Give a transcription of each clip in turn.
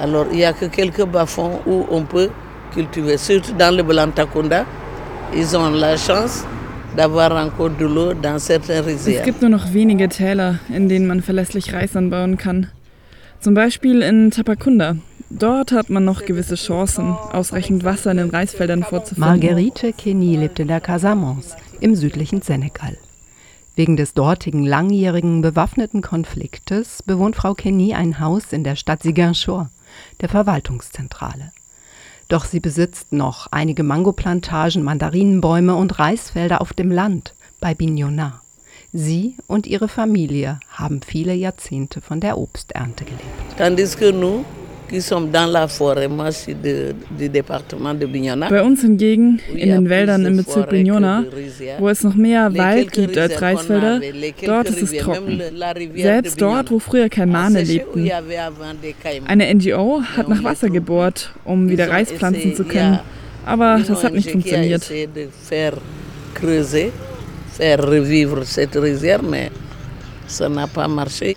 Alors il y a que quelques bas-fonds où on peut cultiver, surtout dans le Blantakunda. Ils ont la chance d'avoir encore de l'eau dans certains rizières. Es gibt nur noch wenige Täler, in denen man verlässlich Reis anbauen kann. Zum Beispiel in Tapakunda. Dort hat man noch gewisse Chancen, ausreichend Wasser in den Reisfeldern vorzufinden. Marguerite Kenny lebt in der Casamance im südlichen Senegal. Wegen des dortigen langjährigen bewaffneten Konfliktes bewohnt Frau Kenny ein Haus in der Stadt Ziguinchor, der Verwaltungszentrale. Doch sie besitzt noch einige Mangoplantagen, Mandarinenbäume und Reisfelder auf dem Land bei Bignona. Sie und ihre Familie haben viele Jahrzehnte von der Obsternte gelebt. Tandis que nous, qui sommes dans la forêt, moi je suis de, du département de Bignona. Bei uns hingegen, in den Wäldern im Bezirk Bignona, wo es noch mehr Wald gibt als Reisfelder, dort ist es trocken. Selbst dort, wo früher Kaimane lebten. Eine NGO hat nach Wasser gebohrt, um wieder Reis pflanzen zu können. Aber das hat nicht funktioniert. faire revivre cette rizière, mais ça n'a pas marché.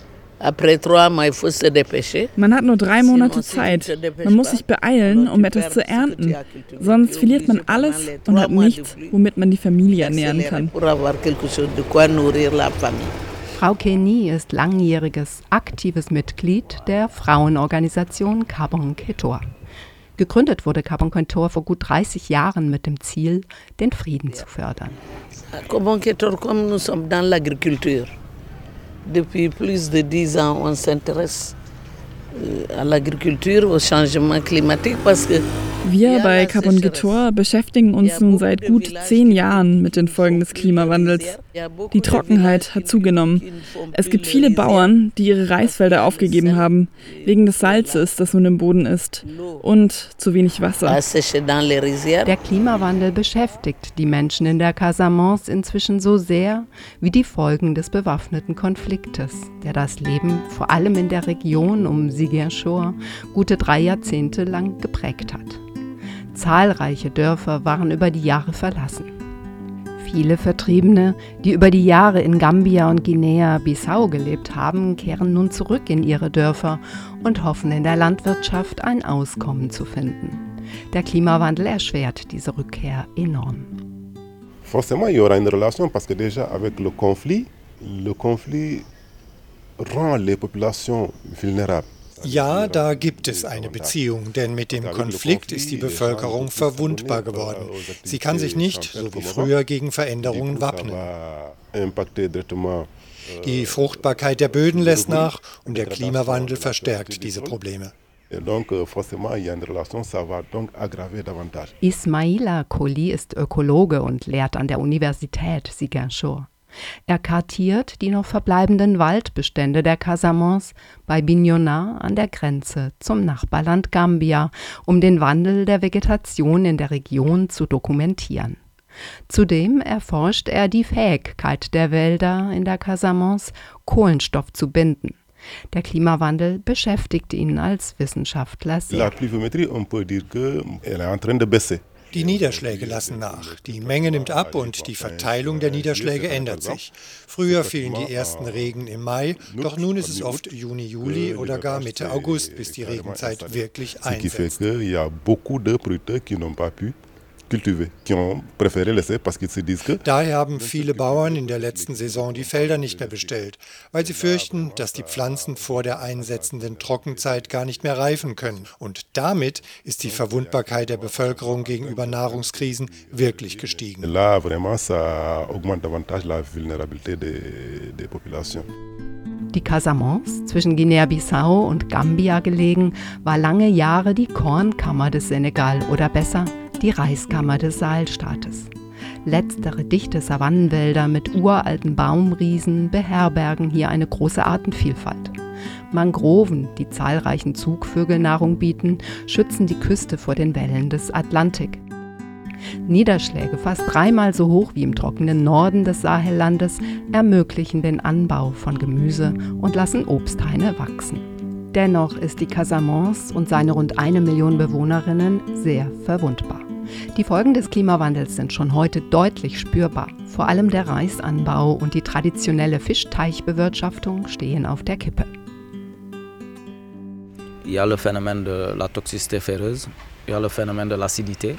Man hat nur drei Monate Zeit. Man muss sich beeilen, um etwas zu ernten. Sonst verliert man alles und hat nichts, womit man die Familie ernähren kann. Frau Kenny ist langjähriges aktives Mitglied der Frauenorganisation Carbon Ketor. Gegründet wurde Carbon Ketor vor gut 30 Jahren mit dem Ziel, den Frieden zu fördern. Comment Ketor, nous sommes dans l'agriculture, depuis plus de dix ans, on s'intéresse à l'agriculture, au changement climatique, parce que Wir bei Carbon Gitor beschäftigen uns nun seit gut zehn Jahren mit den Folgen des Klimawandels. Die Trockenheit hat zugenommen. Es gibt viele Bauern, die ihre Reisfelder aufgegeben haben, wegen des Salzes, das nun im Boden ist, und zu wenig Wasser. Der Klimawandel beschäftigt die Menschen in der Casamance inzwischen so sehr wie die Folgen des bewaffneten Konfliktes, der das Leben vor allem in der Region um Ziguinchor gute drei Jahrzehnte lang geprägt hat. Zahlreiche Dörfer waren über die Jahre verlassen. Viele Vertriebene, die über die Jahre in Gambia und Guinea-Bissau gelebt haben, kehren nun zurück in ihre Dörfer und hoffen in der Landwirtschaft ein Auskommen zu finden. Der Klimawandel erschwert diese Rückkehr enorm. Forcément, il y aura une relation parce que déjà avec le conflit, le conflit rend les populations vulnérables. Ja, da gibt es eine Beziehung, denn mit dem Konflikt ist die Bevölkerung verwundbar geworden. Sie kann sich nicht, so wie früher, gegen Veränderungen wappnen. Die Fruchtbarkeit der Böden lässt nach und der Klimawandel verstärkt diese Probleme. Ismaila Koli ist Ökologe und lehrt an der Universität Ziguinchor. Er kartiert die noch verbleibenden Waldbestände der Casamance bei Bignona an der Grenze zum Nachbarland Gambia, um den Wandel der Vegetation in der Region zu dokumentieren. Zudem erforscht er die Fähigkeit der Wälder in der Casamance, Kohlenstoff zu binden. Der Klimawandel beschäftigt ihn als Wissenschaftler sehr. Die Niederschläge lassen nach. Die Menge nimmt ab und die Verteilung der Niederschläge ändert sich. Früher fielen die ersten Regen im Mai, doch nun ist es oft Juni, Juli oder gar Mitte August, bis die Regenzeit wirklich einsetzt. Daher haben viele Bauern in der letzten Saison die Felder nicht mehr bestellt, weil sie fürchten, dass die Pflanzen vor der einsetzenden Trockenzeit gar nicht mehr reifen können. Und damit ist die Verwundbarkeit der Bevölkerung gegenüber Nahrungskrisen wirklich gestiegen. Die Casamance, zwischen Guinea-Bissau und Gambia gelegen, war lange Jahre die Kornkammer des Senegal oder besser die Reiskammer des Saalstaates. Letztere dichte Savannenwälder mit uralten Baumriesen beherbergen hier eine große Artenvielfalt. Mangroven, die zahlreichen Zugvögeln Nahrung bieten, schützen die Küste vor den Wellen des Atlantik. Niederschläge fast dreimal so hoch wie im trockenen Norden des Sahellandes ermöglichen den Anbau von Gemüse und lassen Obsthaine wachsen. Dennoch ist die Casamance und seine rund eine Million Bewohnerinnen sehr verwundbar. Die Folgen des Klimawandels sind schon heute deutlich spürbar. Vor allem der Reisanbau und die traditionelle Fischteichbewirtschaftung stehen auf der Kippe. Il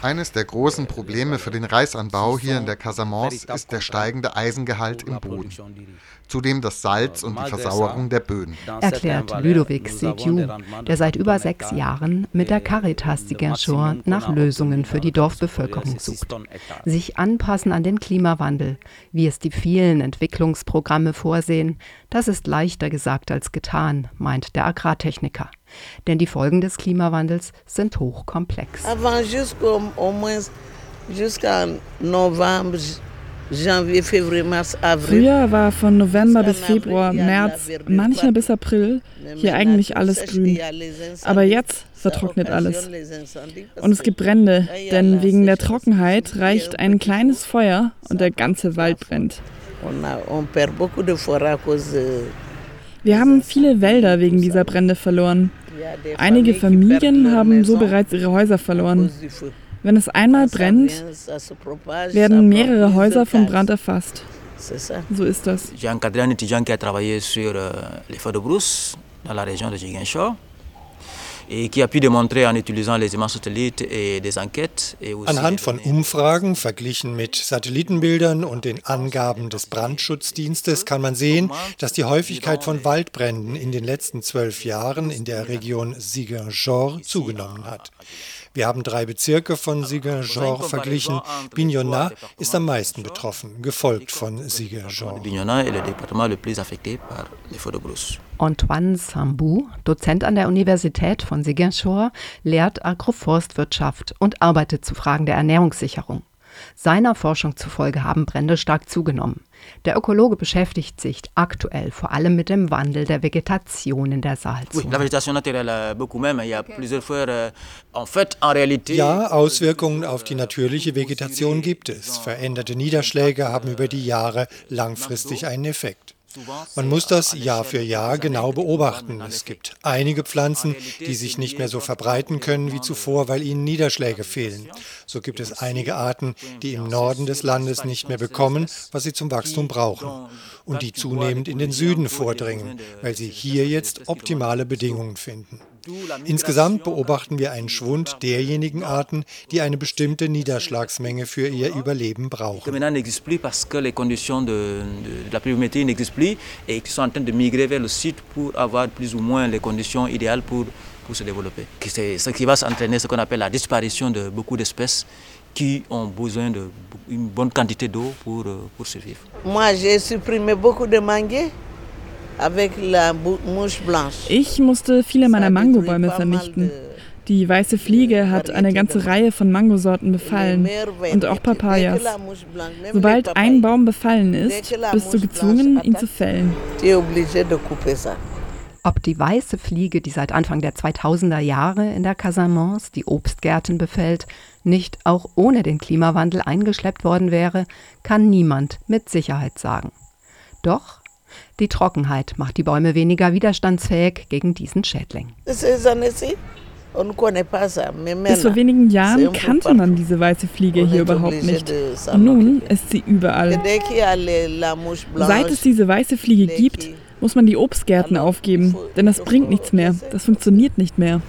Eines der großen Probleme für den Reisanbau hier in der Casamance ist der steigende Eisengehalt im Boden. Zudem das Salz und die Versauerung der Böden. Erklärt Ludovic Sediou, der seit über sechs Jahren mit der Caritas Ziguinchor nach Lösungen für die Dorfbevölkerung sucht. Sich anpassen an den Klimawandel, wie es die vielen Entwicklungsprogramme vorsehen, das ist leichter gesagt als getan, meint der Agrartechniker. Denn die Folgen des Klimawandels sind hochkomplex. Avant jusqu'au moins jusqu'à novembre Früher war von November bis Februar, März, manchmal bis April hier eigentlich alles grün. Aber jetzt vertrocknet alles. Und es gibt Brände, denn wegen der Trockenheit reicht ein kleines Feuer und der ganze Wald brennt. Wir haben viele Wälder wegen dieser Brände verloren. Einige Familien haben so bereits ihre Häuser verloren. Wenn es einmal brennt, werden mehrere Häuser vom Brand erfasst. So ist das. J'ai encadré un étudiant qui a travaillé euh, de brousse dans la région de Ziguinchor. Anhand von Umfragen, verglichen mit Satellitenbildern und den Angaben des Brandschutzdienstes, kann man sehen, dass die Häufigkeit von Waldbränden in den letzten zwölf Jahren in der Region Ziguinchor zugenommen hat. Wir haben drei Bezirke von Ziguinchor verglichen. Bignona ist am meisten betroffen, gefolgt von Ziguinchor. Antoine Sambou, Dozent an der Universität von Ziguinchor, lehrt Agroforstwirtschaft und arbeitet zu Fragen der Ernährungssicherung. Seiner Forschung zufolge haben Brände stark zugenommen. Der Ökologe beschäftigt sich aktuell vor allem mit dem Wandel der Vegetation in der Saalzone. Ja, Auswirkungen auf die natürliche Vegetation gibt es. Veränderte Niederschläge haben über die Jahre langfristig einen Effekt. Man muss das Jahr für Jahr genau beobachten. Es gibt einige Pflanzen, die sich nicht mehr so verbreiten können wie zuvor, weil ihnen Niederschläge fehlen. So gibt es einige Arten, die im Norden des Landes nicht mehr bekommen, was sie zum Wachstum brauchen. Und die zunehmend in den Süden vordringen, weil sie hier jetzt optimale Bedingungen finden. Insgesamt beobachten wir einen Schwund derjenigen Arten, die eine bestimmte Niederschlagsmenge für ihr Überleben brauchen. pour se développer. C'est ce qui va s'entraîner ce qu'on appelle la disparition de beaucoup d'espèces qui ont besoin d'une bonne quantité d'eau pour, pour survivre. Moi, j'ai supprimé beaucoup de manguiers. Ich musste viele meiner Mangobäume vernichten. Die weiße Fliege hat eine ganze Reihe von Mangosorten befallen und auch Papayas. Sobald ein Baum befallen ist, bist du gezwungen, ihn zu fällen. Ob die weiße Fliege, die seit Anfang der 2000er Jahre in der Casamance die Obstgärten befällt, nicht auch ohne den Klimawandel eingeschleppt worden wäre, kann niemand mit Sicherheit sagen. Doch die Trockenheit macht die Bäume weniger widerstandsfähig gegen diesen Schädling. Bis vor wenigen Jahren kannte man diese weiße Fliege hier überhaupt nicht. Und nun ist sie überall. Seit es diese weiße Fliege gibt, muss man die Obstgärten aufgeben, denn das bringt nichts mehr. Das funktioniert nicht mehr.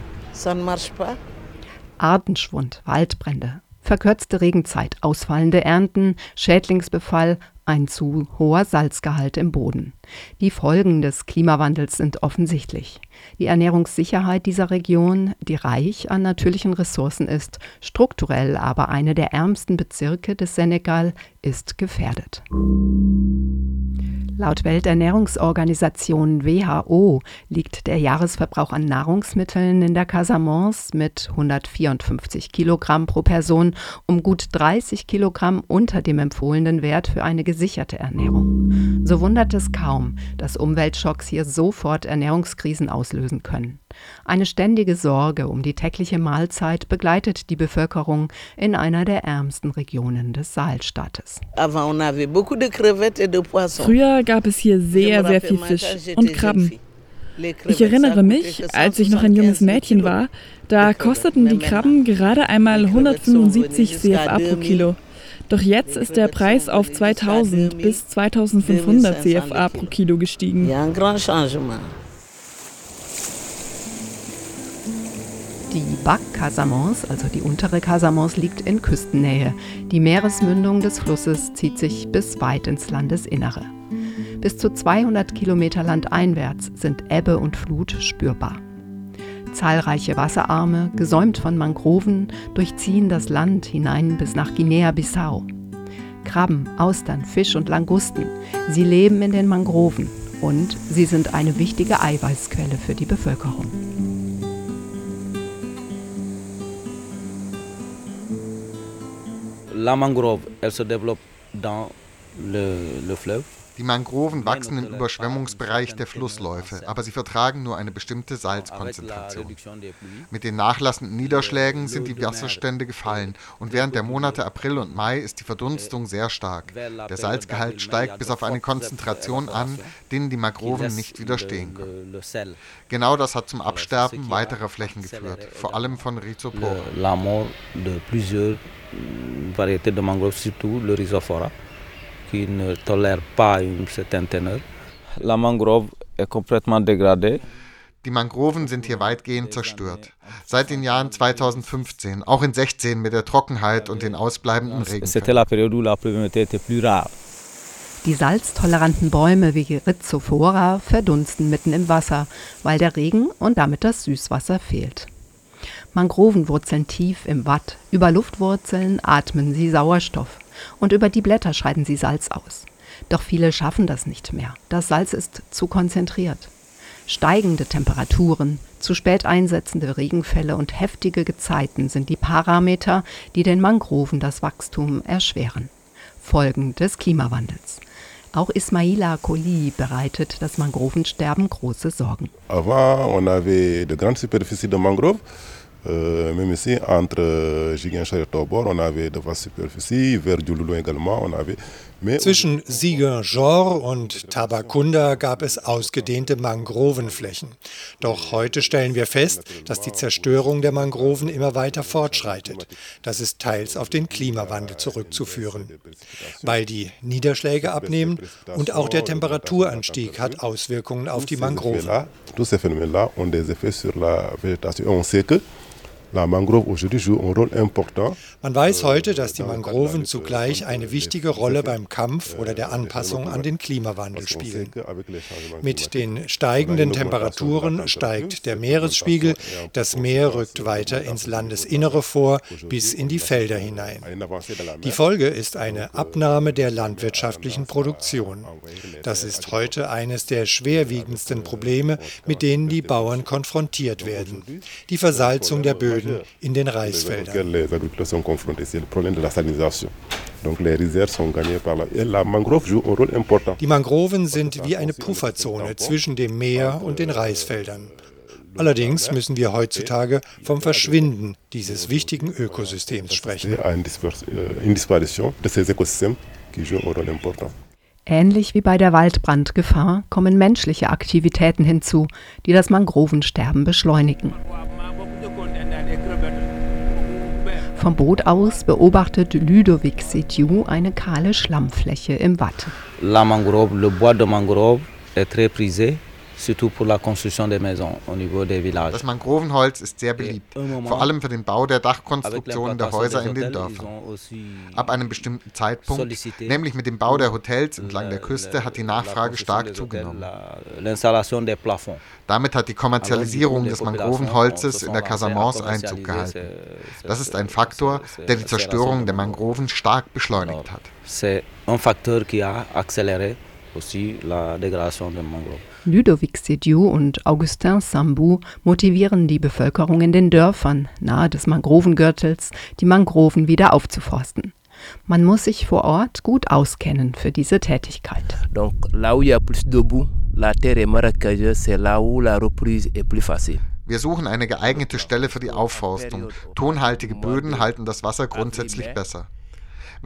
Artenschwund, Waldbrände, verkürzte Regenzeit, ausfallende Ernten, Schädlingsbefall, ein zu hoher Salzgehalt im Boden. Die Folgen des Klimawandels sind offensichtlich. Die Ernährungssicherheit dieser Region, die reich an natürlichen Ressourcen ist, strukturell aber eine der ärmsten Bezirke des Senegal, ist gefährdet. Laut Welternährungsorganisation WHO liegt der Jahresverbrauch an Nahrungsmitteln in der Casamance mit 154 Kilogramm pro Person um gut 30 Kilogramm unter dem empfohlenen Wert für eine gesicherte Ernährung. So wundert es kaum, dass Umweltschocks hier sofort Ernährungskrisen auslösen können. Eine ständige Sorge um die tägliche Mahlzeit begleitet die Bevölkerung in einer der ärmsten Regionen des Saalstaates. Früher gab es hier sehr, sehr viel Fisch und Krabben. Ich erinnere mich, als ich noch ein junges Mädchen war, da kosteten die Krabben gerade einmal 175 CFA pro Kilo. Doch jetzt ist der Preis auf 2000 bis 2500 CFA pro Kilo gestiegen. Die Bac Casamance, also die untere Casamance, liegt in Küstennähe. Die Meeresmündung des Flusses zieht sich bis weit ins Landesinnere. Bis zu 200 Kilometer landeinwärts sind Ebbe und Flut spürbar. Zahlreiche Wasserarme, gesäumt von Mangroven, durchziehen das Land hinein bis nach Guinea-Bissau. Krabben, Austern, Fisch und Langusten, sie leben in den Mangroven und sie sind eine wichtige Eiweißquelle für die Bevölkerung. la mangrove, elle se développe dans le, le fleuve. Die Mangroven wachsen im Überschwemmungsbereich der Flussläufe, aber sie vertragen nur eine bestimmte Salzkonzentration. Mit den nachlassenden Niederschlägen sind die Wasserstände gefallen und während der Monate April und Mai ist die Verdunstung sehr stark. Der Salzgehalt steigt bis auf eine Konzentration an, denen die Mangroven nicht widerstehen können. Genau das hat zum Absterben weiterer Flächen geführt, vor allem von Rhizoporen. Qui ne tolère pas une certaine teneur. La mangrove est complètement dégradée. Die Mangroven sind hier weitgehend zerstört. Seit den Jahren 2015, auch in 16 mit der Trockenheit und den ausbleibenden Regenfällen. Die salztoleranten Bäume wie Rhizophora verdunsten mitten im Wasser, weil der Regen und damit das Süßwasser fehlt. Mangroven wurzeln tief im Watt. Über Luftwurzeln atmen sie Sauerstoff und über die Blätter scheiden sie Salz aus. Doch viele schaffen das nicht mehr. Das Salz ist zu konzentriert. Steigende Temperaturen, zu spät einsetzende Regenfälle und heftige Gezeiten sind die Parameter, die den Mangroven das Wachstum erschweren. Folgen des Klimawandels. Auch Ismaila Koli bereitet das Mangrovensterben große Sorgen. Avant, on avait de grandes superficies de mangroves. Euh, même ici, entre Giguinchon et Tobor, on avait de vastes superficies. Vers Djouloulou également, on avait. Zwischen Ziguinchor und Tabakunda gab es ausgedehnte Mangrovenflächen. Doch heute stellen wir fest, dass die Zerstörung der Mangroven immer weiter fortschreitet. Das ist teils auf den Klimawandel zurückzuführen. Weil die Niederschläge abnehmen und auch der Temperaturanstieg hat Auswirkungen auf die Mangroven. Tous ces phénomènes-là ont des effets sur la végétation. On sait que Man weiß heute, dass die Mangroven zugleich eine wichtige Rolle beim Kampf oder der Anpassung an den Klimawandel spielen. Mit den steigenden Temperaturen steigt der Meeresspiegel, das Meer rückt weiter ins Landesinnere vor, bis in die Felder hinein. Die Folge ist eine Abnahme der landwirtschaftlichen Produktion. Das ist heute eines der schwerwiegendsten Probleme, mit denen die Bauern konfrontiert werden. Die Versalzung der Böden Böden in den Reisfeldern. Die Mangroven sind wie eine Pufferzone zwischen dem Meer und den Reisfeldern. Allerdings müssen wir heutzutage vom Verschwinden dieses wichtigen Ökosystems sprechen. Ähnlich wie bei der Waldbrandgefahr kommen menschliche Aktivitäten hinzu, die das Mangrovensterben beschleunigen. Vom Boot aus beobachtet Ludovic Setiou eine kahle Schlammfläche im Watt. La mangrove, le bois de mangrove est très prisé surtout pour la construction des maisons au niveau des villages. Das Mangrovenholz ist sehr beliebt, vor allem für den Bau der Dachkonstruktionen der Häuser in den Dörfern. Ab einem bestimmten Zeitpunkt, nämlich mit dem Bau der Hotels entlang der Küste, hat die Nachfrage stark zugenommen. Damit hat die Kommerzialisierung des Mangrovenholzes in der Casamance Einzug gehalten. Das ist ein Faktor, der die Zerstörung der Mangroven stark beschleunigt hat. C'est un facteur qui a accéléré aussi la dégradation des mangroves. Ludovic Sediou und Augustin Sambou motivieren die Bevölkerung in den Dörfern nahe des Mangrovengürtels, die Mangroven wieder aufzuforsten. Man muss sich vor Ort gut auskennen für diese Tätigkeit. Donc là où il y a plus de boue, la terre est marécageuse, c'est là où la reprise est plus facile. Wir suchen eine geeignete Stelle für die Aufforstung. Tonhaltige Böden halten das Wasser grundsätzlich besser.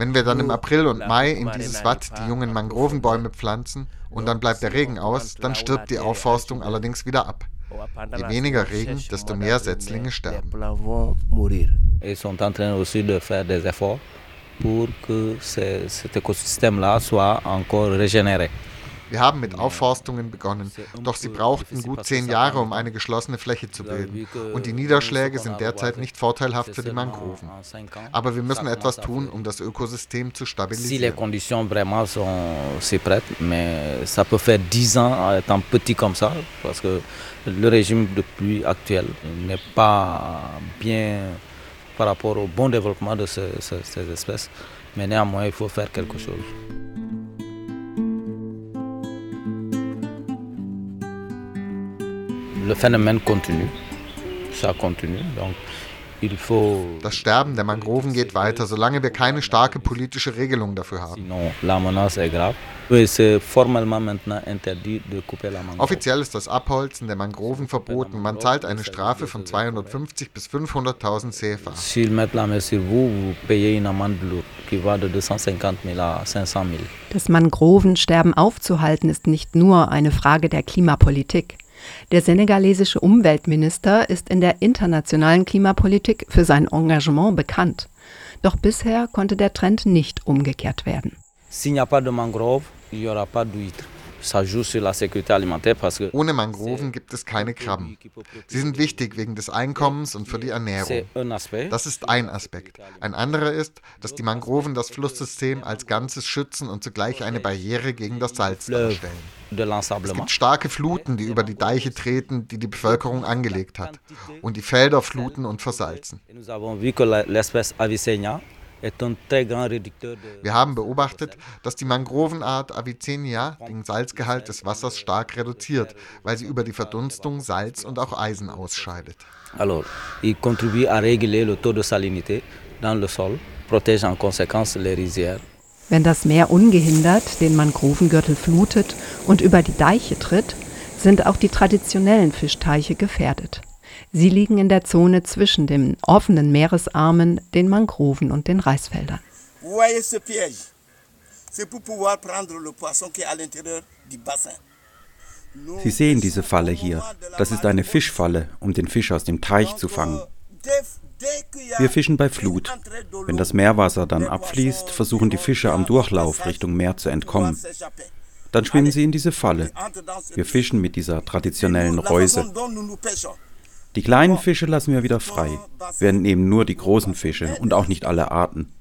Wenn wir dann im April und Mai in dieses Watt die jungen Mangrovenbäume pflanzen und dann bleibt der Regen aus, dann stirbt die Aufforstung allerdings wieder ab. Je weniger Regen, desto mehr Setzlinge sterben. Ils sont en train aussi de faire des efforts pour que cet écosystème-là soit encore régénéré. Wir haben mit Aufforstungen begonnen, doch sie brauchten gut zehn Jahre, um eine geschlossene Fläche zu bilden. Und die Niederschläge sind derzeit nicht vorteilhaft für die Mangroven. Aber wir müssen etwas tun, um das Ökosystem zu stabilisieren. ça peut faire 10 ans étant petit comme ça, parce que le régime de pluie actuel n'est pas bien par rapport au bon développement de ces, ces, ces espèces. Mais néanmoins, il faut faire quelque chose. Le phénomène continue, ça continue. Donc, Das Sterben der Mangroven geht weiter, solange wir keine starke politische Regelung dafür haben. Offiziell ist das Abholzen der Mangroven verboten. Man zahlt eine Strafe von 250 bis 500.000 CFA. Das Mangrovensterben aufzuhalten ist nicht nur eine Frage der Klimapolitik. Der senegalesische Umweltminister ist in der internationalen Klimapolitik für sein Engagement bekannt. Doch bisher konnte der Trend nicht umgekehrt werden. Ohne Mangroven gibt es keine Krabben. Sie sind wichtig wegen des Einkommens und für die Ernährung. Das ist ein Aspekt. Ein anderer ist, dass die Mangroven das Flusssystem als Ganzes schützen und zugleich eine Barriere gegen das Salz darstellen. Es gibt starke Fluten, die über die Deiche treten, die die Bevölkerung angelegt hat, und die Felder fluten und versalzen. Wir haben beobachtet, dass die Mangrovenart Avicennia den Salzgehalt des Wassers stark reduziert, weil sie über die Verdunstung Salz und auch Eisen ausscheidet. Alors, il contribue à réguler le taux de salinité dans le sol, protège en conséquence les rizières. Wenn das Meer ungehindert den Mangrovengürtel flutet und über die Deiche tritt, sind auch die traditionellen Fischteiche gefährdet. Sie liegen in der Zone zwischen den offenen Meeresarmen, den Mangroven und den Reisfeldern. Sie sehen diese Falle hier. Das ist eine Fischfalle, um den Fisch aus dem Teich zu fangen. Wir fischen bei Flut. Wenn das Meerwasser dann abfließt, versuchen die Fische am Durchlauf Richtung Meer zu entkommen. Dann schwimmen sie in diese Falle. Wir fischen mit dieser traditionellen Reuse. Die kleinen Fische lassen wir wieder frei. Wir nehmen nur die großen Fische und auch nicht alle Arten.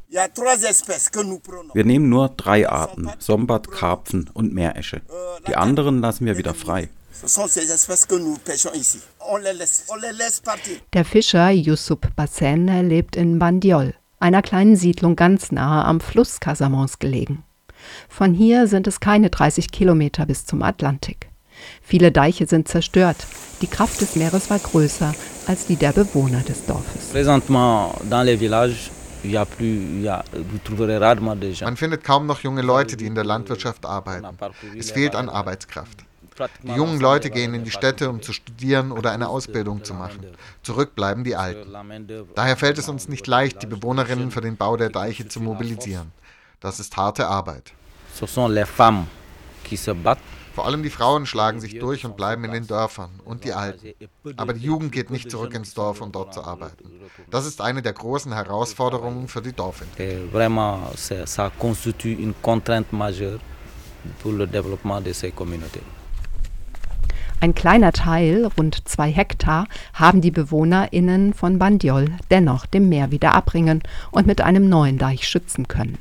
Wir nehmen nur drei Arten, Sombat, Karpfen und Meeresche. Die anderen lassen wir wieder frei. Der Fischer Yusuf Bassen lebt in Bandiol, einer kleinen Siedlung ganz nahe am Fluss Casamance gelegen. Von hier sind es keine 30 Kilometer bis zum Atlantik. Viele Deiche sind zerstört. Die Kraft des Meeres war größer als die der Bewohner des Dorfes. Man findet kaum noch junge Leute, die in der Landwirtschaft arbeiten. Es fehlt an Arbeitskraft. Die jungen Leute gehen in die Städte, um zu studieren oder eine Ausbildung zu machen. Zurück bleiben die Alten. Daher fällt es uns nicht leicht, die Bewohnerinnen für den Bau der Deiche zu mobilisieren. Das ist harte Arbeit. Ce sont les femmes qui se battent vor allem die Frauen schlagen sich durch und bleiben in den Dörfern und die Alten. Aber die Jugend geht nicht zurück ins Dorf, um dort zu arbeiten. Das ist eine der großen Herausforderungen für die Dorfentwicklung. Ein kleiner Teil, rund zwei Hektar, haben die BewohnerInnen von Bandiol dennoch dem Meer wieder abbringen und mit einem neuen Deich schützen können.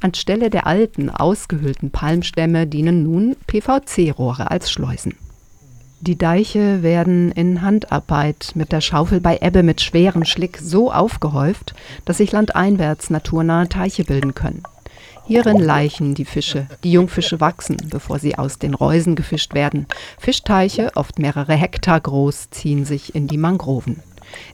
Anstelle der alten, ausgehöhlten Palmstämme dienen nun PVC-Rohre als Schleusen. Die Deiche werden in Handarbeit mit der Schaufel bei Ebbe mit schwerem Schlick so aufgehäuft, dass sich landeinwärts naturnahe Teiche bilden können. Hierin leichen die Fische. Die Jungfische wachsen, bevor sie aus den Reusen gefischt werden. Fischteiche, oft mehrere Hektar groß, ziehen sich in die Mangroven.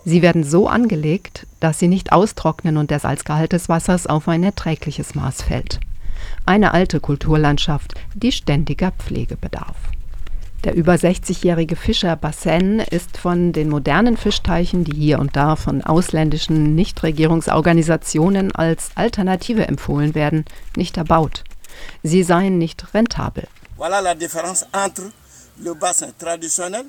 Sie werden so angelegt, dass sie nicht austrocknen und der Salzgehalt des Wassers auf ein erträgliches Maß fällt. Eine alte Kulturlandschaft, die ständiger Pflege bedarf. Der über 60-jährige Fischer Bassen ist von den modernen Fischteichen, die hier und da von ausländischen Nichtregierungsorganisationen als Alternative empfohlen werden, nicht erbaut. Sie seien nicht rentabel. Voilà la différence entre le bassin traditionnel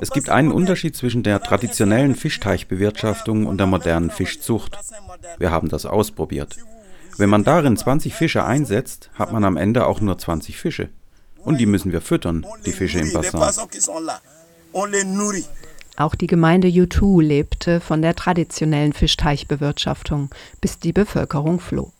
es gibt einen Unterschied zwischen der traditionellen Fischteichbewirtschaftung und der modernen Fischzucht. Wir haben das ausprobiert. Wenn man darin 20 Fische einsetzt, hat man am Ende auch nur 20 Fische. Und die müssen wir füttern, die Fische im Bassin. Auch die Gemeinde Yutu lebte von der traditionellen Fischteichbewirtschaftung, bis die Bevölkerung floh.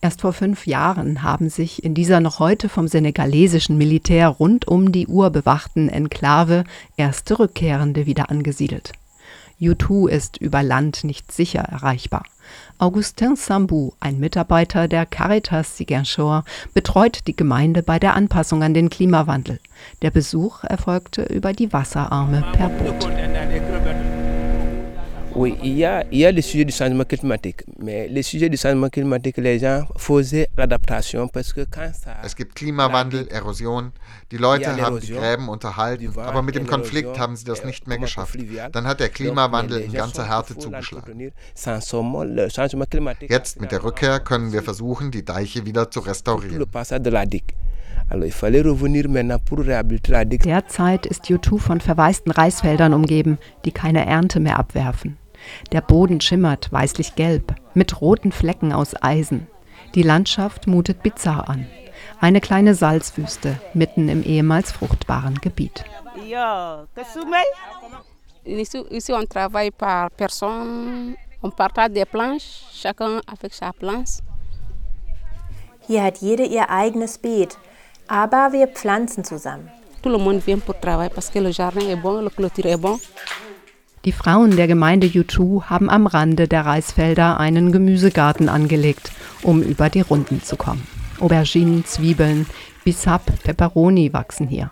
Erst vor fünf Jahren haben sich in dieser noch heute vom senegalesischen Militär rund um die Uhr bewachten Enklave erste Rückkehrende wieder angesiedelt. Yutu ist über Land nicht sicher erreichbar. Augustin Sambou, ein Mitarbeiter der Caritas Ziguinchor, betreut die Gemeinde bei der Anpassung an den Klimawandel. Der Besuch erfolgte über die Wasserarme per Boot. Oui, il y, a, il y a le sujet du changement climatique. Mais le sujet du changement climatique, les gens faisaient l'adaptation parce que quand ça. Es gibt Klimawandel, Erosion. Die Leute haben die Gräben unterhalten, aber mit dem Konflikt haben sie das nicht mehr geschafft. Dann hat der Klimawandel in ganzer Härte zugeschlagen. Jetzt mit der Rückkehr können wir versuchen, die Deiche wieder zu restaurieren. Derzeit ist YouTube von verwaisten Reisfeldern umgeben, die keine Ernte mehr abwerfen. Der Boden schimmert weißlich-gelb mit roten Flecken aus Eisen. Die Landschaft mutet bizarr an. Eine kleine Salzwüste mitten im ehemals fruchtbaren Gebiet. Ici, on travaille par personne. On partage des planches, chacun avec sa planche. Hier hat jede ihr eigenes Beet, aber wir pflanzen zusammen. Tout le monde vient pour travailler parce que le jardin est bon, le clôture est bon. Die Frauen der Gemeinde Yutu haben am Rande der Reisfelder einen Gemüsegarten angelegt, um über die Runden zu kommen. Auberginen, Zwiebeln, Bissap, Peperoni wachsen hier.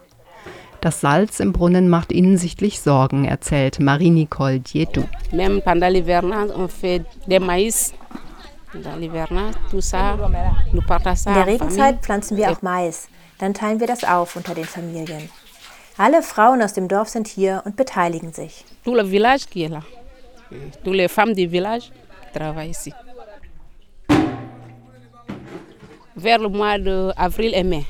Das Salz im Brunnen macht ihnen sichtlich Sorgen, erzählt Marie-Nicole Dietou. Même pendant l'hivernage, on fait des maïs. In der Regenzeit pflanzen wir auch Mais. Dann teilen wir das auf unter den Familien. Alle Frauen aus dem Dorf sind hier und beteiligen sich. Tout le village qui est là. Toutes les femmes du village travaillent ici. Vers le mois d'avril et mai.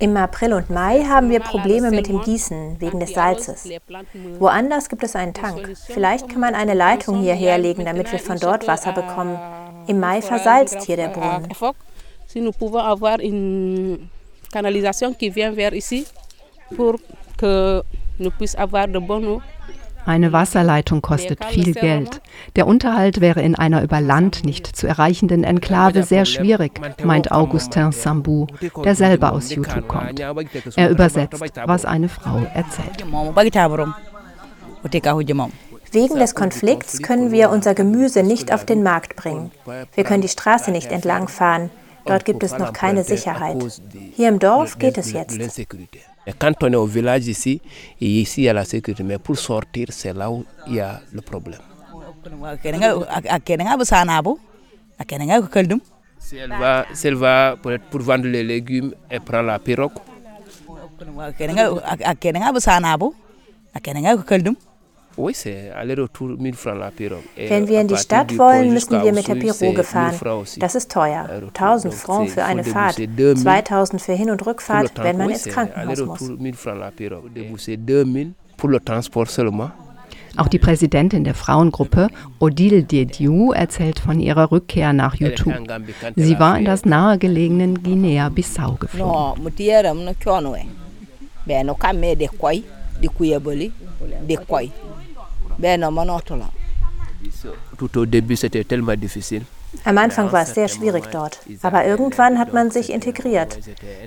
Im April und Mai haben wir Probleme mit dem Gießen wegen des Salzes. Woanders gibt es einen Tank. Vielleicht kann man eine Leitung hierher legen, damit wir von dort Wasser bekommen. Im Mai versalzt hier der Brunnen. Si nous pouvons avoir une canalisation qui vient vers ici pour que nous puissions avoir de bonne eau. Eine Wasserleitung kostet viel Geld. Der Unterhalt wäre in einer über Land nicht zu erreichenden Enklave sehr schwierig, meint Augustin Sambou, der selber aus Yutu kommt. Er übersetzt, was eine Frau erzählt. Wegen des Konflikts können wir unser Gemüse nicht auf den Markt bringen. Wir können die Straße nicht entlangfahren. Dort gibt es noch keine Sicherheit. Hier im Dorf geht es jetzt. Quand on est au village ici, et ici il y a la sécurité, mais pour sortir, c'est là où il y a le problème. Si elle va, si elle va pour, pour vendre les légumes, elle prend la pirogue. Wenn wir in die Stadt wollen, müssen wir mit der Piroge fahren. Das ist teuer. 1000 Francs für eine Fahrt, 2000 für Hin- und Rückfahrt, wenn man ins Krankenhaus muss. Auch die Präsidentin der Frauengruppe, Odile Diediou, erzählt von ihrer Rückkehr nach YouTube. Sie war in das nahegelegenen Guinea-Bissau geflogen. Am Anfang war es sehr schwierig dort, aber irgendwann hat man sich integriert.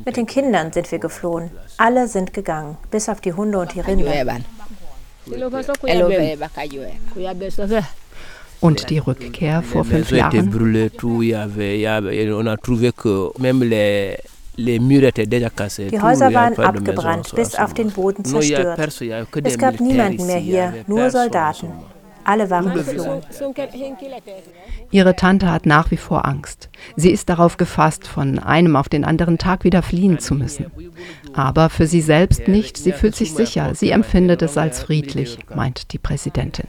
Mit den Kindern sind wir geflohen. Alle sind gegangen, bis auf die Hunde und die Rinder. Und die Rückkehr vor fünf Jahren? Die Häuser waren abgebrannt, bis auf den Boden zerstört. Es gab niemanden mehr hier, nur Soldaten. Alle waren geflohen. Ihre Tante hat nach wie vor Angst. Sie ist darauf gefasst, von einem auf den anderen Tag wieder fliehen zu müssen. Aber für sie selbst nicht. Sie fühlt sich sicher. Sie empfindet es als friedlich, meint die Präsidentin.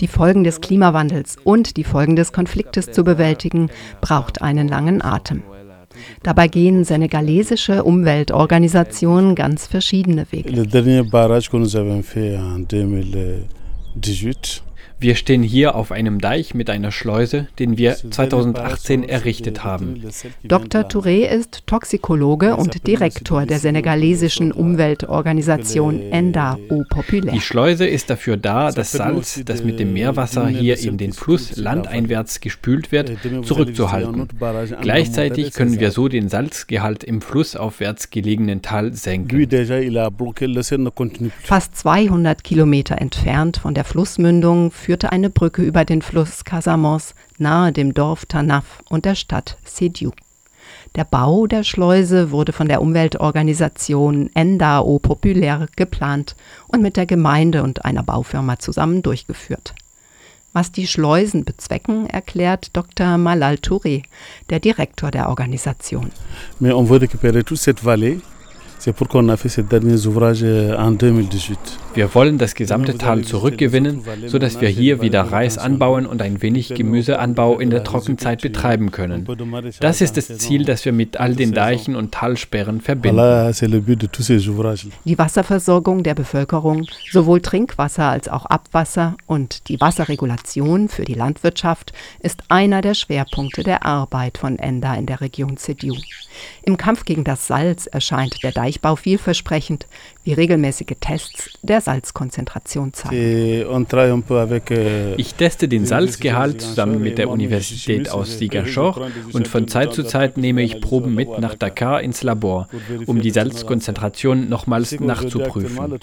Die Folgen des Klimawandels und die Folgen des Konfliktes zu bewältigen, braucht einen langen Atem. Dabei gehen senegalesische Umweltorganisationen ganz verschiedene Wege. Wir stehen hier auf einem Deich mit einer Schleuse, den wir 2018 errichtet haben. Dr. Touré ist Toxikologe und Direktor der senegalesischen Umweltorganisation Enda Eau Populaire. Die Schleuse ist dafür da, das Salz, das mit dem Meerwasser hier in den Fluss landeinwärts gespült wird, zurückzuhalten. Gleichzeitig können wir so den Salzgehalt im flussaufwärts gelegenen Tal senken. Fast 200 Kilometer entfernt von der Flussmündung führte eine Brücke über den Fluss Casamance nahe dem Dorf Tanaf und der Stadt Sediou. Der Bau der Schleuse wurde von der Umweltorganisation Endao Populaire geplant und mit der Gemeinde und einer Baufirma zusammen durchgeführt. Was die Schleusen bezwecken, erklärt Dr. Malal Touré, der Direktor der Organisation. C'est pourquoi on a fait ces derniers ouvrages en 2018. Wir wollen das gesamte Tal zurückgewinnen, sodass wir hier wieder Reis anbauen und ein wenig Gemüseanbau in der Trockenzeit betreiben können. Das ist das Ziel, das wir mit all den Deichen und Talsperren verbinden. Die Wasserversorgung der Bevölkerung, sowohl Trinkwasser als auch Abwasser und die Wasserregulation für die Landwirtschaft ist einer der Schwerpunkte der Arbeit von Enda in der Region Sediou. Im Kampf gegen das Salz erscheint der Deichbau vielversprechend, wie regelmäßige Tests der Salzkonzentration zeigen. Euh, ich teste den Salzgehalt zusammen mit der Universität aus Ziguinchor und von Zeit zu Zeit nehme ich Proben mit nach Dakar ins Labor, um die Salzkonzentration nochmals nachzuprüfen.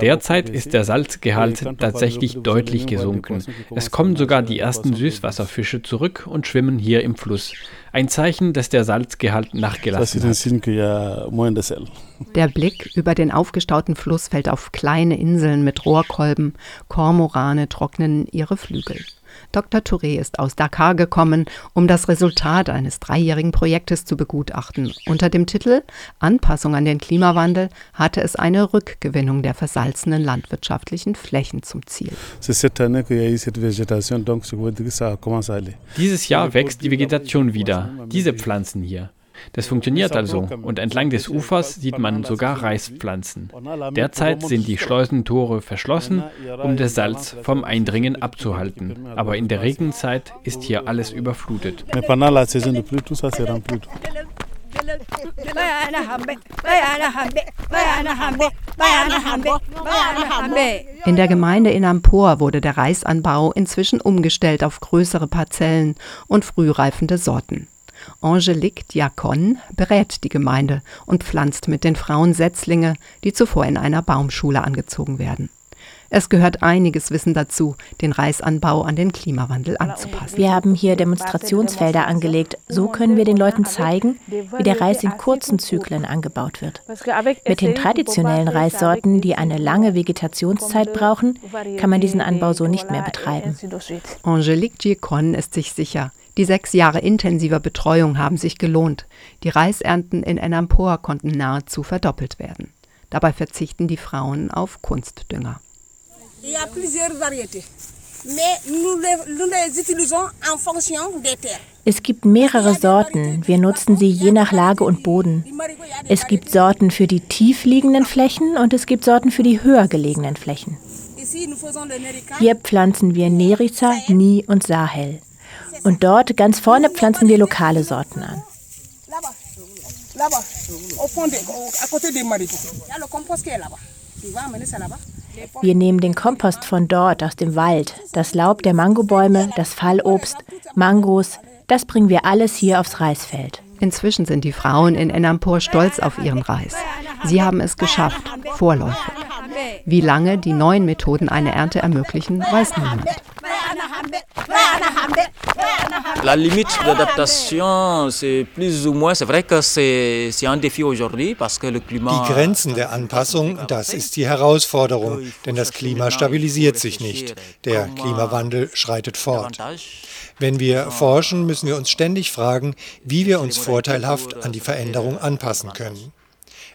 Derzeit ist der Salzgehalt tatsächlich deutlich gesunken. Es kommen sogar die ersten Süßwasserfische zurück und schwimmen hier im Fluss. Ein Zeichen, dass der Salzgehalt nachgelassen hat. Der Blick über den aufgestauten Fluss fällt auf kleine Inseln mit Rohrkolben. Kormorane trocknen ihre Flügel. Dr. Touré ist aus Dakar gekommen, um das Resultat eines dreijährigen Projektes zu begutachten. Unter dem Titel Anpassung an den Klimawandel hatte es eine Rückgewinnung der versalzenen landwirtschaftlichen Flächen zum Ziel. Dieses Jahr wächst die Vegetation wieder, diese Pflanzen hier. Das funktioniert also und entlang des Ufers sieht man sogar Reispflanzen. Derzeit sind die Schleusentore verschlossen, um das Salz vom Eindringen abzuhalten. Aber in der Regenzeit ist hier alles überflutet. In der Gemeinde Inampor wurde der Reisanbau inzwischen umgestellt auf größere Parzellen und frühreifende Sorten. Angelique Diacon berät die Gemeinde und pflanzt mit den Frauen Setzlinge, die zuvor in einer Baumschule angezogen werden. Es gehört einiges Wissen dazu, den Reisanbau an den Klimawandel anzupassen. Wir haben hier Demonstrationsfelder angelegt. So können wir den Leuten zeigen, wie der Reis in kurzen Zyklen angebaut wird. Mit den traditionellen Reissorten, die eine lange Vegetationszeit brauchen, kann man diesen Anbau so nicht mehr betreiben. Angelique Giacon ist sich sicher, die sechs Jahre intensiver Betreuung haben sich gelohnt. Die Reisernten in Enampor konnten nahezu verdoppelt werden. Dabei verzichten die Frauen auf Kunstdünger. Es gibt mehrere Sorten. Wir nutzen sie je nach Lage und Boden. Es gibt Sorten für die tief liegenden Flächen und es gibt Sorten für die höher gelegenen Flächen. Hier pflanzen wir Nerica, Ni und Sahel. Und dort ganz vorne pflanzen wir lokale Sorten an. Wir nehmen den Kompost von dort aus dem Wald, das Laub der Mangobäume, das Fallobst, Mangos, das bringen wir alles hier aufs Reisfeld. Inzwischen sind die Frauen in Enampur stolz auf ihren Reis. Sie haben es geschafft, vorläufig. Wie lange die neuen Methoden eine Ernte ermöglichen, weiß niemand. La limite d'adaptation, c'est plus ou moins, c'est vrai que c'est un défi aujourd'hui parce que le climat. Die Grenzen der Anpassung, das ist die Herausforderung, denn das Klima stabilisiert sich nicht. Der Klimawandel schreitet fort. Wenn wir forschen, müssen wir uns ständig fragen, wie wir uns vorteilhaft an die Veränderung anpassen können.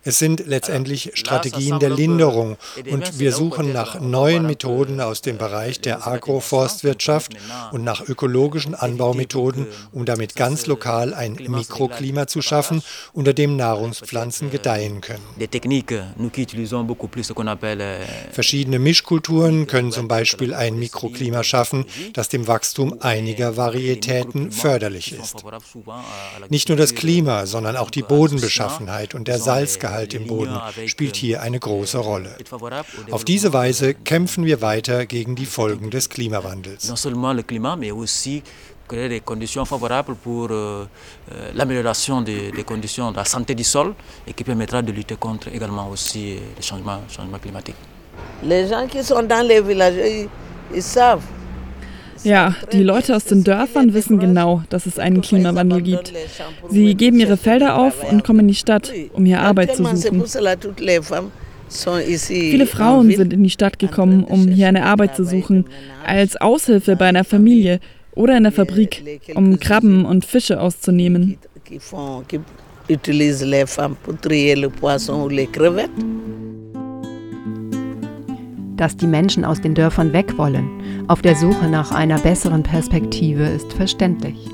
Es sind letztendlich Strategien der Linderung und wir suchen nach neuen Methoden aus dem Bereich der Agroforstwirtschaft und nach ökologischen Anbaumethoden, um damit ganz lokal ein Mikroklima zu schaffen, unter dem Nahrungspflanzen gedeihen können. Verschiedene Mischkulturen können zum Beispiel ein Mikroklima schaffen, das dem Wachstum einiger Varietäten förderlich ist. Nicht nur das Klima, sondern auch die Bodenbeschaffenheit und der Salzgehalt im Boden spielt hier eine große Rolle. Auf diese Weise kämpfen wir weiter gegen die Folgen des Klimawandels. créer des conditions favorables pour euh, euh, l'amélioration des, des, conditions de la santé du sol et qui permettra de lutter contre également aussi les changements, changements climatiques. Les gens qui sont dans les villages, ils, ils savent. Ja, die Leute aus den Dörfern wissen genau, dass es einen Klimawandel gibt. Sie geben ihre Felder auf und kommen in die Stadt, um hier Arbeit zu suchen. Viele Frauen sind in die Stadt gekommen, um hier eine Arbeit zu suchen, als Aushilfe bei einer Familie oder in der Fabrik, um Krabben und Fische auszunehmen. Dass die Menschen aus den Dörfern weg wollen, auf der Suche nach einer besseren Perspektive, ist verständlich.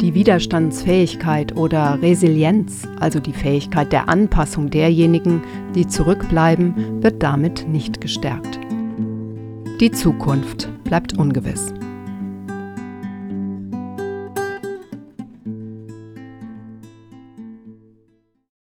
Die Widerstandsfähigkeit oder Resilienz, also die Fähigkeit der Anpassung derjenigen, die zurückbleiben, wird damit nicht gestärkt. Die Zukunft bleibt ungewiss.